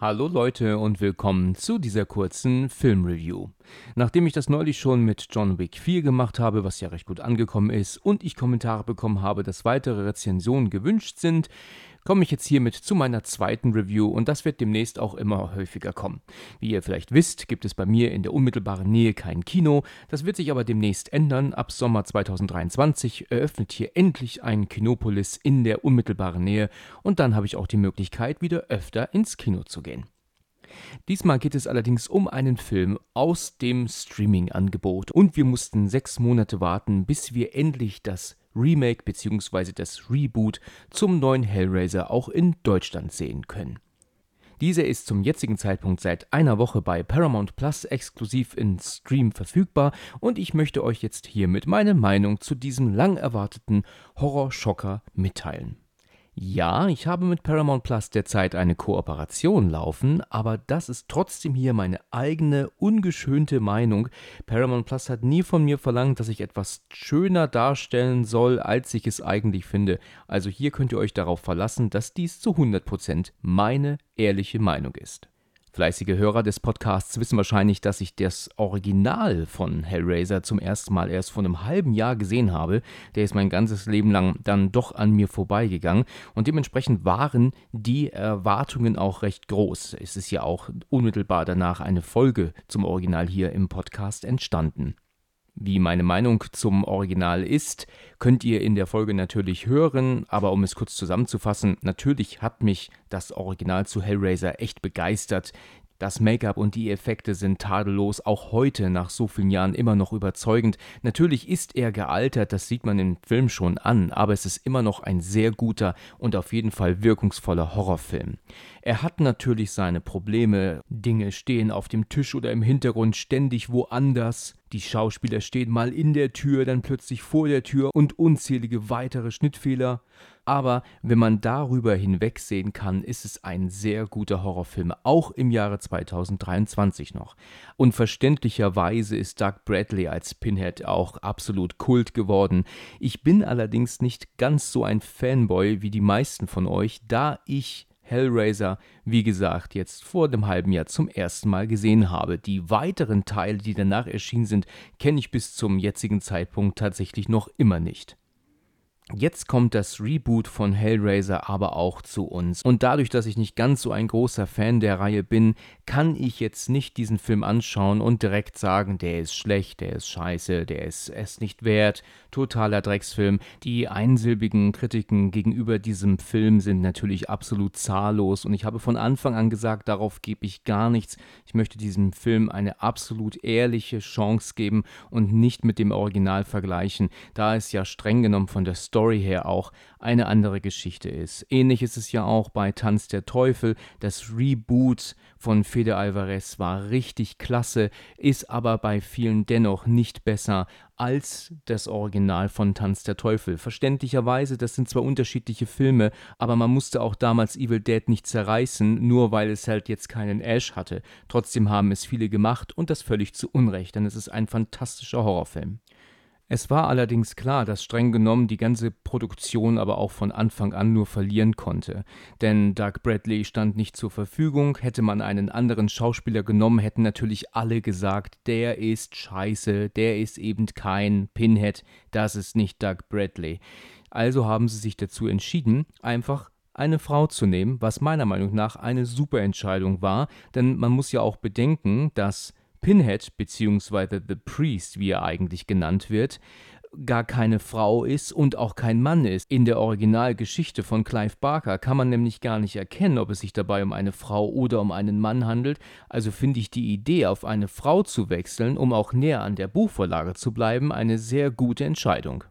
Hallo Leute und willkommen zu dieser kurzen Filmreview. Nachdem ich das neulich schon mit John Wick 4 gemacht habe, was ja recht gut angekommen ist, und ich Kommentare bekommen habe, dass weitere Rezensionen gewünscht sind, komme ich jetzt hiermit zu meiner zweiten Review und das wird demnächst auch immer häufiger kommen. Wie ihr vielleicht wisst, gibt es bei mir in der unmittelbaren Nähe kein Kino, das wird sich aber demnächst ändern. Ab Sommer 2023 eröffnet hier endlich ein Kinopolis in der unmittelbaren Nähe und dann habe ich auch die Möglichkeit, wieder öfter ins Kino zu gehen. Diesmal geht es allerdings um einen Film aus dem Streaming-Angebot und wir mussten sechs Monate warten, bis wir endlich das Remake bzw. das Reboot zum neuen Hellraiser auch in Deutschland sehen können. Dieser ist zum jetzigen Zeitpunkt seit einer Woche bei Paramount Plus exklusiv in Stream verfügbar und ich möchte euch jetzt hiermit meine Meinung zu diesem lang erwarteten Horrorschocker mitteilen. Ja, ich habe mit Paramount Plus derzeit eine Kooperation laufen, aber das ist trotzdem hier meine eigene, ungeschönte Meinung. Paramount Plus hat nie von mir verlangt, dass ich etwas schöner darstellen soll, als ich es eigentlich finde. Also hier könnt ihr euch darauf verlassen, dass dies zu 100% meine ehrliche Meinung ist. Fleißige Hörer des Podcasts wissen wahrscheinlich, dass ich das Original von Hellraiser zum ersten Mal erst vor einem halben Jahr gesehen habe. Der ist mein ganzes Leben lang dann doch an mir vorbeigegangen und dementsprechend waren die Erwartungen auch recht groß. Es ist ja auch unmittelbar danach eine Folge zum Original hier im Podcast entstanden. Wie meine Meinung zum Original ist, könnt ihr in der Folge natürlich hören, aber um es kurz zusammenzufassen, natürlich hat mich das Original zu Hellraiser echt begeistert. Das Make-up und die Effekte sind tadellos, auch heute nach so vielen Jahren immer noch überzeugend. Natürlich ist er gealtert, das sieht man im Film schon an, aber es ist immer noch ein sehr guter und auf jeden Fall wirkungsvoller Horrorfilm. Er hat natürlich seine Probleme, Dinge stehen auf dem Tisch oder im Hintergrund ständig woanders. Die Schauspieler stehen mal in der Tür, dann plötzlich vor der Tür und unzählige weitere Schnittfehler. Aber wenn man darüber hinwegsehen kann, ist es ein sehr guter Horrorfilm, auch im Jahre 2023 noch. Und verständlicherweise ist Doug Bradley als Pinhead auch absolut Kult geworden. Ich bin allerdings nicht ganz so ein Fanboy wie die meisten von euch, da ich Hellraiser, wie gesagt, jetzt vor dem halben Jahr zum ersten Mal gesehen habe. Die weiteren Teile, die danach erschienen sind, kenne ich bis zum jetzigen Zeitpunkt tatsächlich noch immer nicht. Jetzt kommt das Reboot von Hellraiser aber auch zu uns. Und dadurch, dass ich nicht ganz so ein großer Fan der Reihe bin, kann ich jetzt nicht diesen Film anschauen und direkt sagen, der ist schlecht, der ist scheiße, der ist es nicht wert, totaler Drecksfilm. Die einsilbigen Kritiken gegenüber diesem Film sind natürlich absolut zahllos und ich habe von Anfang an gesagt, darauf gebe ich gar nichts. Ich möchte diesem Film eine absolut ehrliche Chance geben und nicht mit dem Original vergleichen, da es ja streng genommen von der Story Story her auch eine andere Geschichte ist. Ähnlich ist es ja auch bei Tanz der Teufel. Das Reboot von Fede Alvarez war richtig klasse, ist aber bei vielen dennoch nicht besser als das Original von Tanz der Teufel. Verständlicherweise, das sind zwar unterschiedliche Filme, aber man musste auch damals Evil Dead nicht zerreißen, nur weil es halt jetzt keinen Ash hatte. Trotzdem haben es viele gemacht und das völlig zu Unrecht, denn es ist ein fantastischer Horrorfilm. Es war allerdings klar, dass streng genommen die ganze Produktion aber auch von Anfang an nur verlieren konnte. Denn Doug Bradley stand nicht zur Verfügung, hätte man einen anderen Schauspieler genommen, hätten natürlich alle gesagt, der ist scheiße, der ist eben kein Pinhead, das ist nicht Doug Bradley. Also haben sie sich dazu entschieden, einfach eine Frau zu nehmen, was meiner Meinung nach eine super Entscheidung war, denn man muss ja auch bedenken, dass Pinhead bzw. The Priest, wie er eigentlich genannt wird, gar keine Frau ist und auch kein Mann ist. In der Originalgeschichte von Clive Barker kann man nämlich gar nicht erkennen, ob es sich dabei um eine Frau oder um einen Mann handelt, also finde ich die Idee, auf eine Frau zu wechseln, um auch näher an der Buchvorlage zu bleiben, eine sehr gute Entscheidung.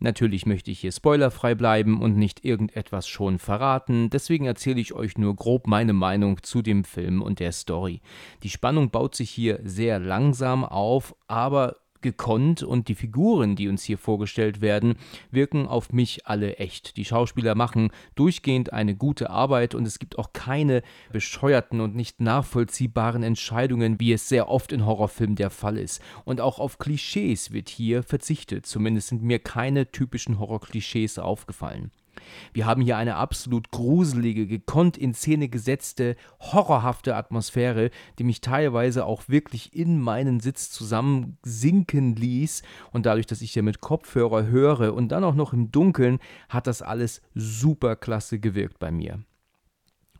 Natürlich möchte ich hier spoilerfrei bleiben und nicht irgendetwas schon verraten, deswegen erzähle ich euch nur grob meine Meinung zu dem Film und der Story. Die Spannung baut sich hier sehr langsam auf, aber gekonnt und die Figuren, die uns hier vorgestellt werden, wirken auf mich alle echt. Die Schauspieler machen durchgehend eine gute Arbeit und es gibt auch keine bescheuerten und nicht nachvollziehbaren Entscheidungen, wie es sehr oft in Horrorfilmen der Fall ist. Und auch auf Klischees wird hier verzichtet. Zumindest sind mir keine typischen Horrorklischees aufgefallen. Wir haben hier eine absolut gruselige, gekonnt in Szene gesetzte, horrorhafte Atmosphäre, die mich teilweise auch wirklich in meinen Sitz zusammensinken ließ. Und dadurch, dass ich hier mit Kopfhörer höre und dann auch noch im Dunkeln, hat das alles super klasse gewirkt bei mir.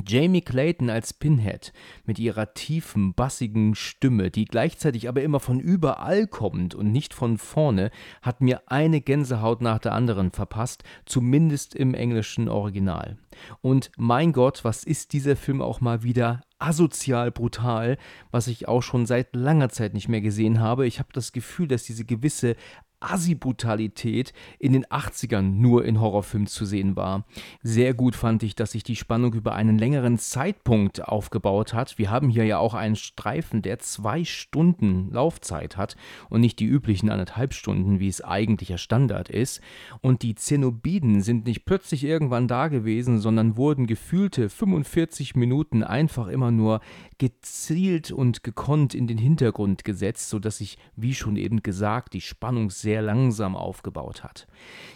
Jamie Clayton als Pinhead mit ihrer tiefen, bassigen Stimme, die gleichzeitig aber immer von überall kommt und nicht von vorne, hat mir eine Gänsehaut nach der anderen verpasst, zumindest im englischen Original. Und mein Gott, was ist dieser Film auch mal wieder asozial brutal, was ich auch schon seit langer Zeit nicht mehr gesehen habe. Ich habe das Gefühl, dass diese gewisse Assi-Brutalität in den 80ern nur in Horrorfilmen zu sehen war. Sehr gut fand ich, dass sich die Spannung über einen längeren Zeitpunkt aufgebaut hat. Wir haben hier ja auch einen Streifen, der zwei Stunden Laufzeit hat und nicht die üblichen anderthalb Stunden, wie es eigentlicher Standard ist. Und die Zenobiden sind nicht plötzlich irgendwann da gewesen, sondern wurden gefühlte 45 Minuten einfach immer nur gezielt und gekonnt in den Hintergrund gesetzt, sodass sich, wie schon eben gesagt, die Spannung sehr langsam aufgebaut hat.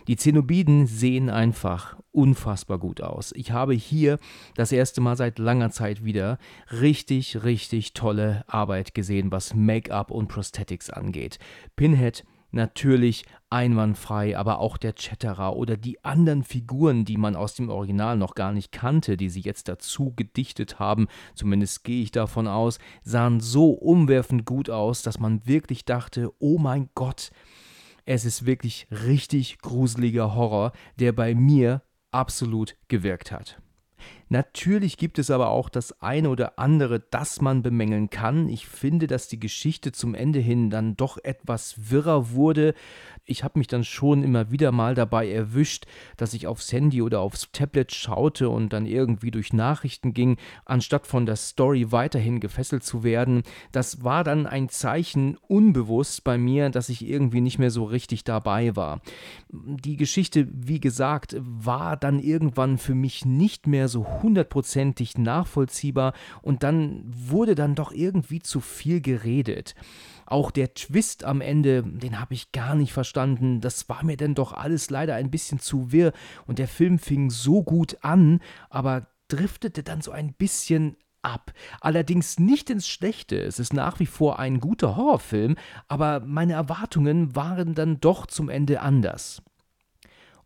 Die Zenobiden sehen einfach unfassbar gut aus. Ich habe hier das erste Mal seit langer Zeit wieder richtig, richtig tolle Arbeit gesehen, was Make-up und Prosthetics angeht. Pinhead natürlich einwandfrei, aber auch der Chatterer oder die anderen Figuren, die man aus dem Original noch gar nicht kannte, die sie jetzt dazu gedichtet haben, zumindest gehe ich davon aus, sahen so umwerfend gut aus, dass man wirklich dachte, oh mein Gott, es ist wirklich richtig gruseliger Horror, der bei mir absolut gewirkt hat. Natürlich gibt es aber auch das eine oder andere, das man bemängeln kann. Ich finde, dass die Geschichte zum Ende hin dann doch etwas wirrer wurde. Ich habe mich dann schon immer wieder mal dabei erwischt, dass ich aufs Handy oder aufs Tablet schaute und dann irgendwie durch Nachrichten ging, anstatt von der Story weiterhin gefesselt zu werden. Das war dann ein Zeichen unbewusst bei mir, dass ich irgendwie nicht mehr so richtig dabei war. Die Geschichte, wie gesagt, war dann irgendwann für mich nicht mehr so hundertprozentig nachvollziehbar und dann wurde dann doch irgendwie zu viel geredet. Auch der Twist am Ende, den habe ich gar nicht verstanden. Das war mir denn doch alles leider ein bisschen zu wirr und der Film fing so gut an, aber driftete dann so ein bisschen ab. Allerdings nicht ins Schlechte. Es ist nach wie vor ein guter Horrorfilm, aber meine Erwartungen waren dann doch zum Ende anders.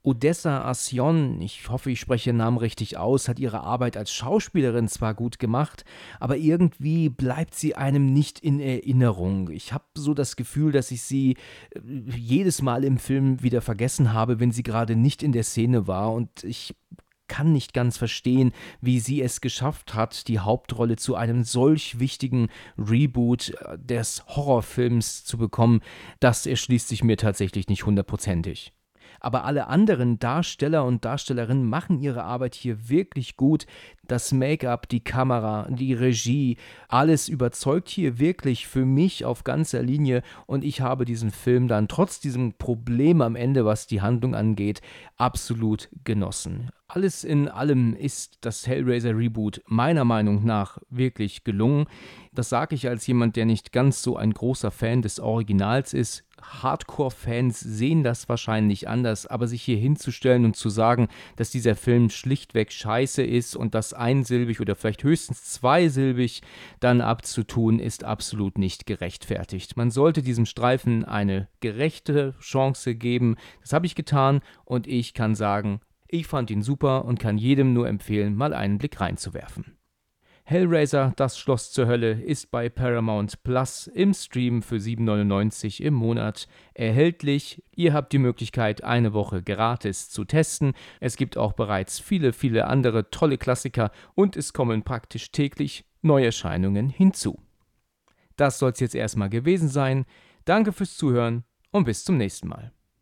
Odessa Asion, ich hoffe, ich spreche ihren Namen richtig aus, hat ihre Arbeit als Schauspielerin zwar gut gemacht, aber irgendwie bleibt sie einem nicht in Erinnerung. Ich habe so das Gefühl, dass ich sie äh, jedes Mal im Film wieder vergessen habe, wenn sie gerade nicht in der Szene war und ich kann nicht ganz verstehen, wie sie es geschafft hat, die Hauptrolle zu einem solch wichtigen Reboot äh, des Horrorfilms zu bekommen. Das erschließt sich mir tatsächlich nicht hundertprozentig aber alle anderen Darsteller und Darstellerinnen machen ihre Arbeit hier wirklich gut. Das Make-up, die Kamera, die Regie, alles überzeugt hier wirklich für mich auf ganzer Linie und ich habe diesen Film dann trotz diesem Problem am Ende, was die Handlung angeht, absolut genossen. Alles in allem ist das Hellraiser Reboot meiner Meinung nach wirklich gelungen. Das sage ich als jemand, der nicht ganz so ein großer Fan des Originals ist. Hardcore-Fans sehen das wahrscheinlich anders, aber sich hier hinzustellen und zu sagen, dass dieser Film schlichtweg scheiße ist und das einsilbig oder vielleicht höchstens zweisilbig dann abzutun, ist absolut nicht gerechtfertigt. Man sollte diesem Streifen eine gerechte Chance geben. Das habe ich getan und ich kann sagen, ich fand ihn super und kann jedem nur empfehlen, mal einen Blick reinzuwerfen. Hellraiser, das Schloss zur Hölle, ist bei Paramount Plus im Stream für 7,99 im Monat erhältlich. Ihr habt die Möglichkeit, eine Woche gratis zu testen. Es gibt auch bereits viele, viele andere tolle Klassiker und es kommen praktisch täglich Neuerscheinungen hinzu. Das soll es jetzt erstmal gewesen sein. Danke fürs Zuhören und bis zum nächsten Mal.